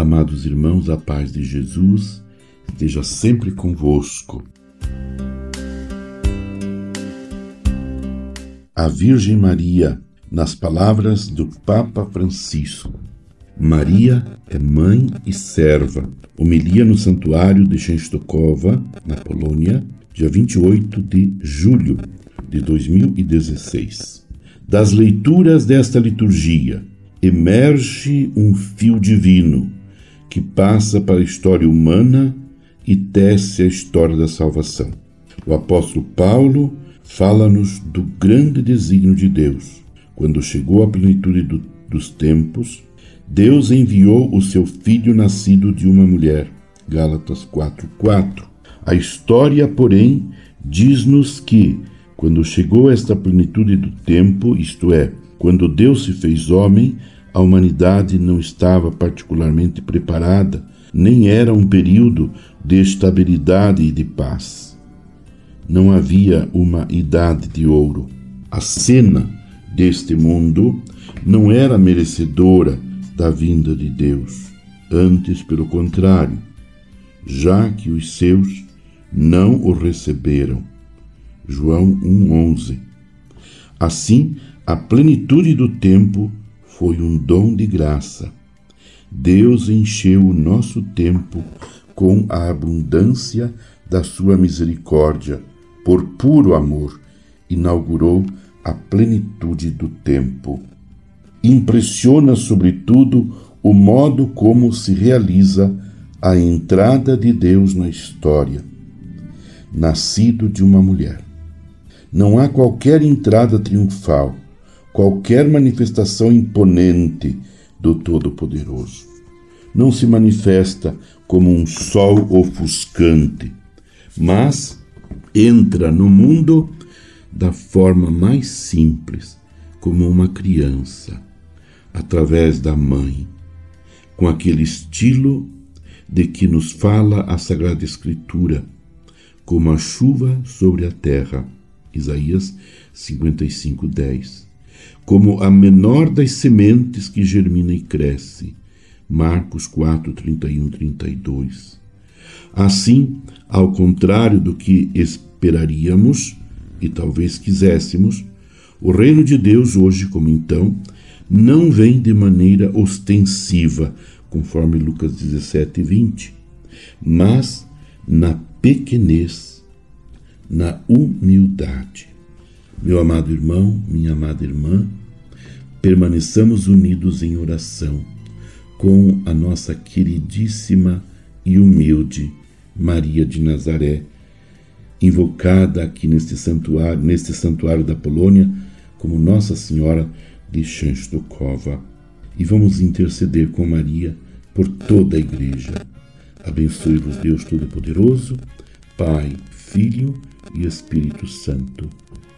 Amados irmãos, a paz de Jesus esteja sempre convosco. A Virgem Maria, nas palavras do Papa Francisco. Maria é mãe e serva. Homilia no Santuário de Częstochowa, na Polônia, dia 28 de julho de 2016. Das leituras desta liturgia emerge um fio divino que passa para a história humana e tece a história da salvação. O apóstolo Paulo fala-nos do grande desígnio de Deus. Quando chegou a plenitude do, dos tempos, Deus enviou o seu filho nascido de uma mulher. Gálatas 4:4. A história, porém, diz-nos que quando chegou esta plenitude do tempo, isto é, quando Deus se fez homem, a humanidade não estava particularmente preparada, nem era um período de estabilidade e de paz. Não havia uma idade de ouro. A cena deste mundo não era merecedora da vinda de Deus. Antes, pelo contrário, já que os seus não o receberam. João 1:11. Assim, a plenitude do tempo foi um dom de graça. Deus encheu o nosso tempo com a abundância da sua misericórdia, por puro amor, inaugurou a plenitude do tempo. Impressiona, sobretudo, o modo como se realiza a entrada de Deus na história. Nascido de uma mulher. Não há qualquer entrada triunfal, qualquer manifestação imponente do Todo-Poderoso. Não se manifesta como um sol ofuscante, mas entra no mundo da forma mais simples, como uma criança, através da mãe, com aquele estilo de que nos fala a Sagrada Escritura, como a chuva sobre a terra. Isaías 55, 10 como a menor das sementes que germina e cresce. Marcos 4, 31, 32. Assim, ao contrário do que esperaríamos e talvez quiséssemos, o reino de Deus hoje, como então, não vem de maneira ostensiva, conforme Lucas 17, 20, mas na pequenez, na humildade. Meu amado irmão, minha amada irmã, permaneçamos unidos em oração com a nossa queridíssima e humilde Maria de Nazaré, invocada aqui neste santuário, neste santuário da Polônia, como Nossa Senhora de Częstochowa. E vamos interceder com Maria por toda a igreja. Abençoe-vos Deus Todo-Poderoso, Pai, Filho e Espírito Santo.